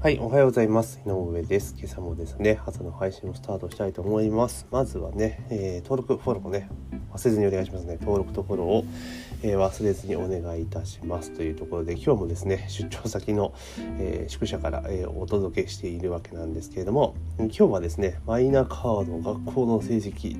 はい、おはようございます。井上です。今朝もですね、朝の配信をスタートしたいと思います。まずはね、えー、登録、フォローもね、忘れずにお願いしますね。登録とフォローを、えー、忘れずにお願いいたしますというところで、今日もですね、出張先の、えー、宿舎から、えお届けしているわけなんですけれども、今日はですね、マイナカード学校の成績、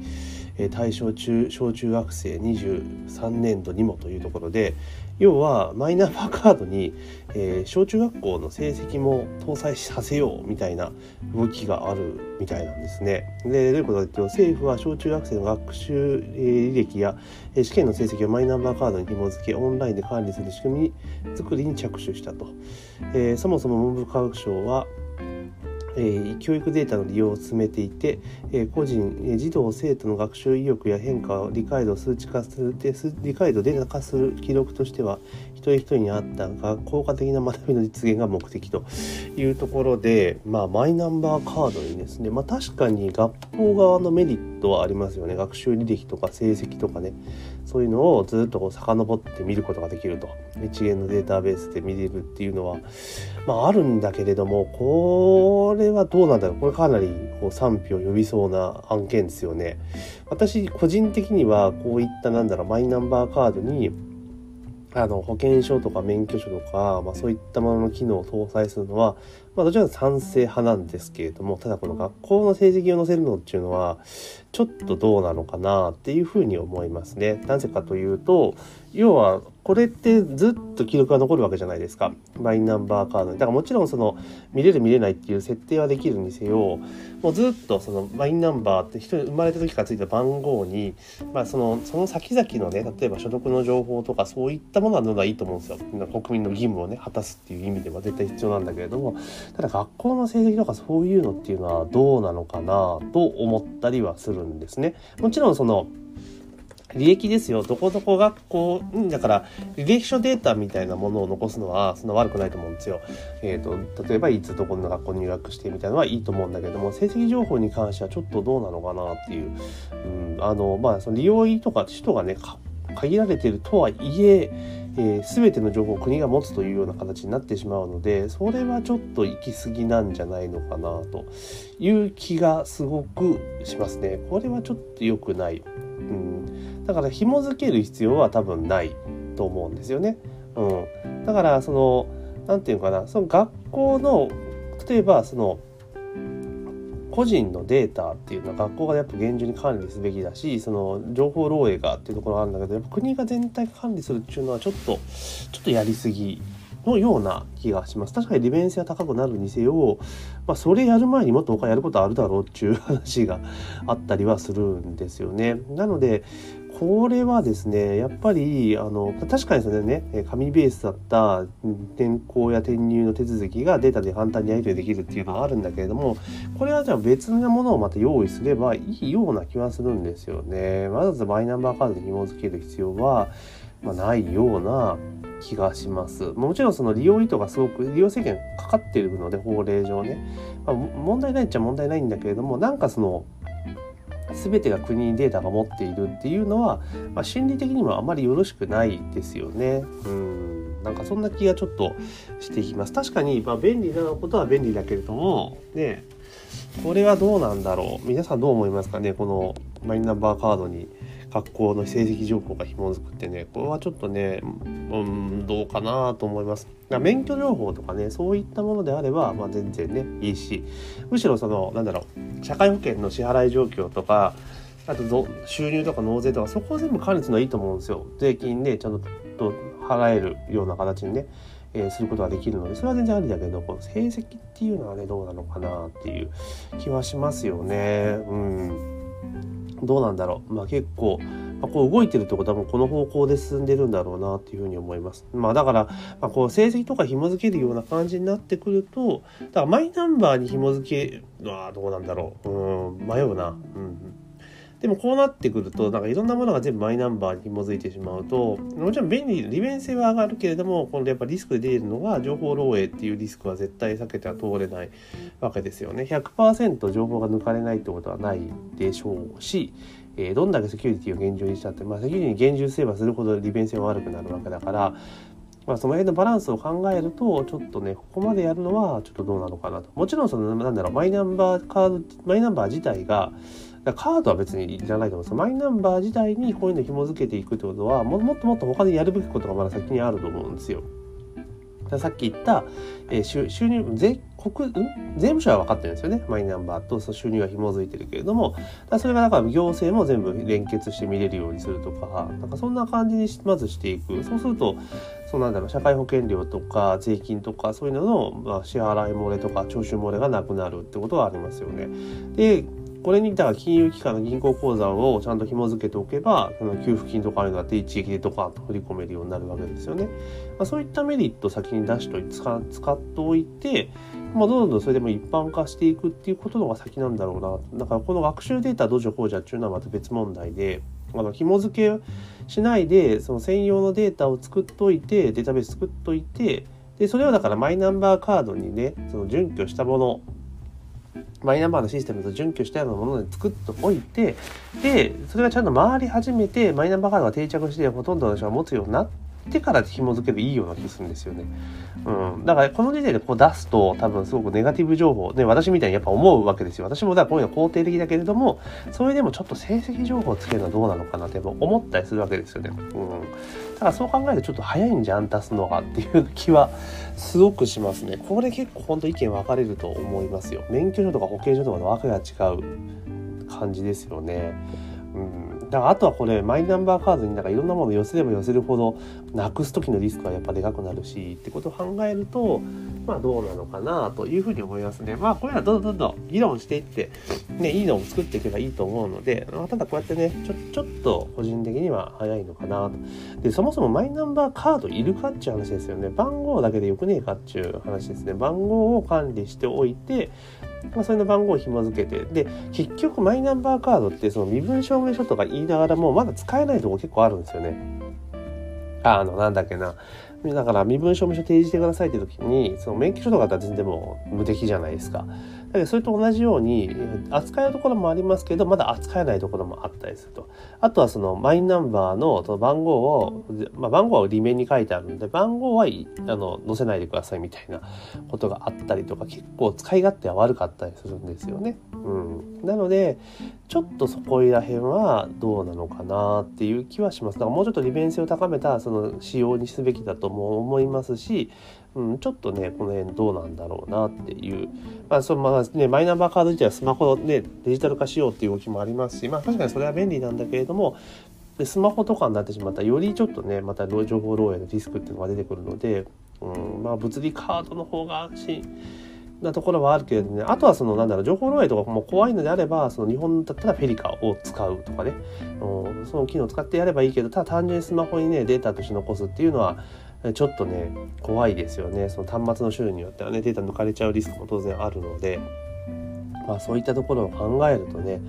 え対象中小中学生23年度にもというところで要はマイナンバーカードに、え、小中学校の成績も搭載させようみたいな動きがあるみたいなんですね。でどういうことかというと政府は小中学生の学習履歴や試験の成績をマイナンバーカードに紐付けオンラインで管理する仕組み作りに着手したと。えー、そもそも文部科学省はえ、教育データの利用を進めていて、え、個人、え、児童生徒の学習意欲や変化を理解度数値化する理解度データ化する記録としては一人一人に合ったが効果的な学びの実現が目的というところで、まあ、マイナンバーカードにですね、まあ、確かに学校側のメリットはありますよね。学習履歴とか成績とかね。そういうのをずっとこう遡って見ることができると。一元のデータベースで見れるっていうのは、まあ、あるんだけれどもこれはどうなんだろう。これかなりこう賛否を呼びそうな案件ですよね。私個人的にはこういったなんだろうマイナンバーカードにあの保険証とか免許証とか、まあ、そういったものの機能を搭載するのは、まあ、どちらか賛成派なんですけれどもただこの学校の成績を載せるのっていうのはちょっとどうなのかなっていうふうに思いますね。なぜかというと要はこれってずっと記録が残るわけじゃないですか。マイナンバーカードに。だからもちろんその見れる見れないっていう設定はできるにせよもうずっとそのマイナンバーって人生まれた時からついた番号に、まあ、そのその先々のね例えば所得の情報とかそういったものはのがいいと思うんですよ。国民の義務をね果たすっていう意味では絶対必要なんだけれどもただ学校の成績とかそういうのっていうのはどうなのかなと思ったりはするんですね。もちろんその履歴ですよ。どこどこ学校、だから、履歴書データみたいなものを残すのは、そんな悪くないと思うんですよ。えっ、ー、と、例えば、いつどこの学校に入学してみたいなのはいいと思うんだけども、成績情報に関してはちょっとどうなのかなっていう。うん、あの、まあ、その利用医とか人がね、限られてるとはいえ、えー、全ての情報を国が持つというような形になってしまうのでそれはちょっと行き過ぎなんじゃないのかなという気がすごくしますね。これはちょっと良くない。うんだから紐付ける必要は多分ないと思うんですよね。うん、だからその何て言うかなその学校の例えばその個人のデータっていうのは学校がやっぱ厳重に管理すべきだしその情報漏洩がっていうところがあるんだけどやっぱ国が全体管理するっていうのはちょっとちょっとやりすぎのような気がします。確かに利便性は高くなるにせよ、まあ、それやる前にもっと他やることあるだろうっていう話があったりはするんですよね。なので、これはですね、やっぱり、あの、確かにそれね、紙ベースだった転校や転入の手続きがデータで簡単にやり取りできるっていうのはあるんだけれども、これはじゃあ別のものをまた用意すればいいような気はするんですよね。わざわざマイナンバーカードに紐付ける必要は、まあ、ないような気がします。もちろんその利用意図がすごく利用制限かかっているので法令上ね、まあ、問題ないっちゃ問題ないんだけれどもなんかその全てが国にデータが持っているっていうのは、まあ、心理的にもあまりよろしくないですよね。うんなんかそんな気がちょっとしていきます。確かに、まあ、便利なことは便利だけれども、ね、これはどうなんだろう皆さんどう思いますかねこのマイナンバーカードに学校の成績情報が紐づくってねこれはちょっとねうんどうかなと思います。免許情報とかねそういったものであれば、まあ、全然ねいいしむしろそのなんだろう社会保険の支払い状況とかあと収入とか納税とかそこを全部管理するのはいいと思うんですよ。税金でちゃんと払えるような形にねえー、することができるのでそれは全然ありだけどこの成績っていうのはねどうなのかなっていう気はしますよね。うん。どうなんだろう。まあ結構、まあ、こう動いてるってことはもうこの方向で進んでるんだろうなっていうふうに思います。まあだから、まあ、こう成績とか紐付けるような感じになってくると、だからマイナンバーに紐付けるのはどうなんだろう。うん、迷うな。うんでもこうなってくるとなんかいろんなものが全部マイナンバーに紐づいてしまうともちろん便利利便性は上がるけれども今度やっぱリスクで出るのが情報漏洩っていうリスクは絶対避けては通れないわけですよね。100%情報が抜かれないってことはないでしょうしえどんだけセキュリティを厳重にしたって、まあ、セキュリティに厳重すればするほど利便性は悪くなるわけだからまあ、その辺のバランスを考えるとちょっとねここまでやるのはちょっとどうなのかなと。もちろんそのなんだろうマイナンバーカードマイナンバー自体がカードは別にいらないと思うんですマイナンバー自体にこういうの紐付けていくってことはももっともっと他でやるべきことがまだ先にあると思うんですよ。さっき言った、えー、収収入税国、ん？税務署は分かってるんですよね。マイナンバーとその収入が紐づいてるけれども、それがだから行政も全部連結して見れるようにするとか、なんかそんな感じにまずしていく。そうすると、そうなんだろう、社会保険料とか税金とかそういうのの、まあ、支払い漏れとか徴収漏れがなくなるってことはありますよね。で、これにだから金融機関の銀行口座をちゃんと紐付けておけばその給付金とかああいうのだって一撃でドカンと振り込めるようになるわけですよね。まあ、そういったメリットを先に出しといて使っておいて、まあ、どんどんそれでも一般化していくっていうことのが先なんだろうなだからこの学習データ土壌講座っていうのはまた別問題であの紐付けしないでその専用のデータを作っといてデータベース作っといてでそれをだからマイナンバーカードにねその準拠したものマイナンバーのシステムと準拠したようなもので作っておいてでそれがちゃんと回り始めてマイナンバーカードが定着してほとんどの人が持つようになっってから紐付けるいいような気するんですよね。うん、だからこの時点でこう出すと多分すごくネガティブ情報ね私みたいにやっぱ思うわけですよ私もだからこういうの肯定的だけれどもそれでもちょっと成績情報をつけるのはどうなのかなって思ったりするわけですよね。うん、だからそう考えるとちょっと早いんじゃん出すのがっていう気はすごくしますね。これ結構本当意見分かれると思いますよ。免許証とか保険証とかの訳が違う感じですよね。うんだからあとはこれマイナンバーカードになんかいろんなもの寄せれば寄せるほどなくす時のリスクはやっぱでかくなるしってことを考えるとまあどうなのかなというふうに思いますね。まあこれはどんどんどんどん議論していってねいいのを作っていけばいいと思うので、まあ、ただこうやってねちょちょっと個人的には早いのかなと。でそもそもマイナンバーカードいるかっていう話ですよね。番号だけでよくねえかっていう話ですね。番号を管理しておいてまあ、それの番号を紐付けてで結局マイナンバーカードってその身分証明書とか言いながらもまだ使えないとこ結構あるんですよね。あのなんだっけなだから身分証明書提示してくださいって時にその免許証とかだったら全然もう無敵じゃないですか。だけどそれと同じように扱えるところもありますけどまだ扱えないところもあったりすると。あとはそのマイナンバーのその番号を、まあ、番号は裏面に書いてあるので番号はあの載せないでくださいみたいなことがあったりとか結構使い勝手は悪かったりするんですよね。うん、なのでちょっとそこら辺はどうなのかなっていう気はします。だからもうちょっと利便性を高めたその仕様にすべきだとも思いますしうん、ちょっとねこの辺どうなんだろうなっていう、まあそのまあね、マイナンバーカード自体はスマホねデジタル化しようっていう動きもありますし、まあ、確かにそれは便利なんだけれどもでスマホとかになってしまったらよりちょっとねまた情報漏洩のリスクっていうのが出てくるので、うんまあ、物理カードの方が安心なところはあるけれどねあとはそのなんだろう情報漏洩とかも怖いのであればその日本だったらフェリカを使うとかね、うん、その機能を使ってやればいいけどただ単純にスマホにねデータとして残すっていうのはちょっとね怖いですよねその端末の種類によってはねデータ抜かれちゃうリスクも当然あるのでまあそういったところを考えるとね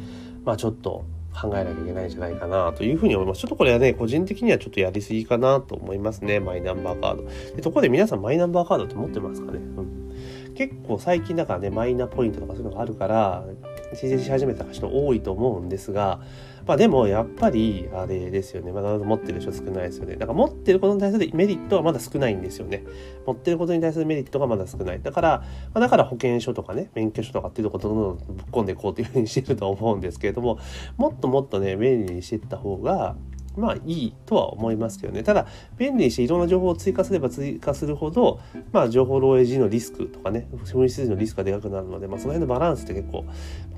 まあちょっと考えなきゃいけないんじゃないかなというふうに思います。ちょっとこれはね、個人的にはちょっとやりすぎかなと思いますね、マイナンバーカード。でところで皆さんマイナンバーカードって持ってますかね、うん、結構最近だからね、マイナポイントとかそういうのがあるから、申請し始めた人多いと思うんですが、まあでもやっぱりあれですよね。まだ持ってる人少ないですよね。だから持ってることに対するメリットはまだ少ないんですよね。持ってることに対するメリットがまだ少ない。だから、まあ、だから保険証とかね、免許証とかっていうところどんどんぶっ込んでいこうというふうにしてると思うんですけれども、もっともっとね、便利にしていった方が、まあいいとは思いますけどね。ただ、便利にしていろんな情報を追加すれば追加するほど、まあ情報漏洩時のリスクとかね、紛失時のリスクがでかくなるので、まあその辺のバランスって結構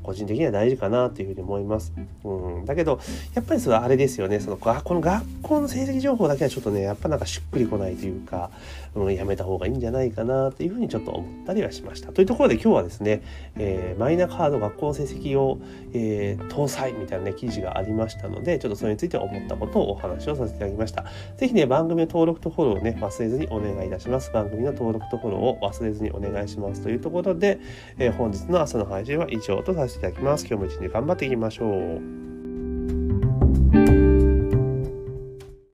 個人的には大事かなというふうに思います。うん、だけど、やっぱりそれはあれですよね、そのこの学校の成績情報だけはちょっとね、やっぱなんかしっくりこないというか、うん、やめた方がいいんじゃないかなというふうにちょっと思ったりはしました。というところで今日はですね、えー、マイナカード学校の成績を、えー、搭載みたいなね、記事がありましたので、ちょっとそれについて思ったことをお話をさせていただきました。是非ね、番組の登録とフォローをね、忘れずにお願いいたします。番組の登録とフォローを忘れずにお願いしますというところで、えー、本日の朝の配信は以上とさせせていただきます。今日も一日頑張っていきましょう。